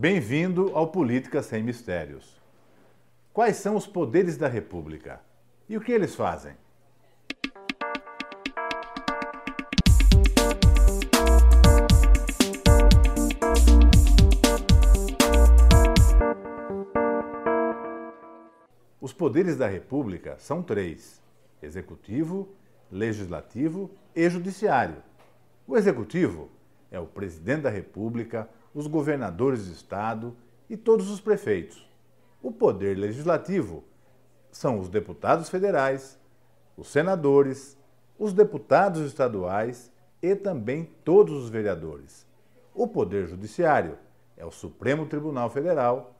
Bem-vindo ao Política Sem Mistérios. Quais são os poderes da República e o que eles fazem? Os poderes da República são três: executivo, legislativo e judiciário. O executivo é o presidente da República, os governadores de estado e todos os prefeitos. O poder legislativo são os deputados federais, os senadores, os deputados estaduais e também todos os vereadores. O poder judiciário é o Supremo Tribunal Federal,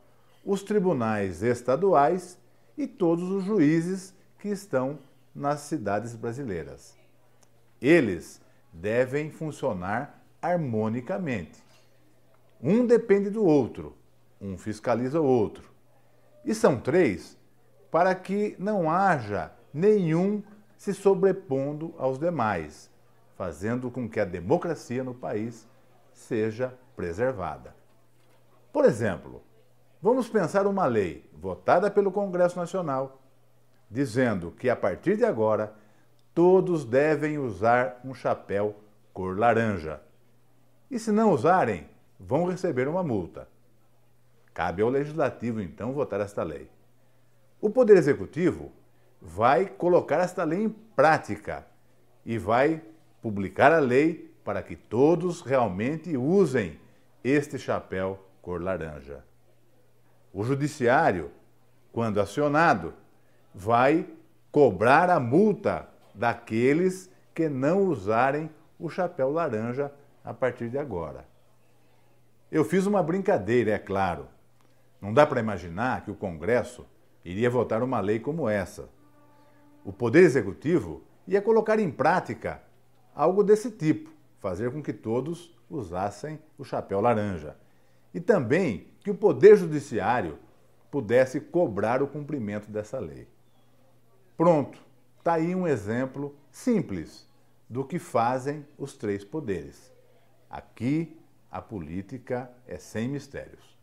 os tribunais estaduais e todos os juízes que estão nas cidades brasileiras. Eles devem funcionar harmonicamente. Um depende do outro, um fiscaliza o outro. E são três para que não haja nenhum se sobrepondo aos demais, fazendo com que a democracia no país seja preservada. Por exemplo, vamos pensar uma lei votada pelo Congresso Nacional dizendo que a partir de agora todos devem usar um chapéu cor laranja. E se não usarem, vão receber uma multa. Cabe ao legislativo então votar esta lei. O Poder Executivo vai colocar esta lei em prática e vai publicar a lei para que todos realmente usem este chapéu cor laranja. O Judiciário, quando acionado, vai cobrar a multa daqueles que não usarem o chapéu laranja a partir de agora. Eu fiz uma brincadeira, é claro. Não dá para imaginar que o Congresso iria votar uma lei como essa. O Poder Executivo ia colocar em prática algo desse tipo, fazer com que todos usassem o chapéu laranja. E também que o Poder Judiciário pudesse cobrar o cumprimento dessa lei. Pronto, está aí um exemplo simples do que fazem os três poderes. Aqui a política é sem mistérios.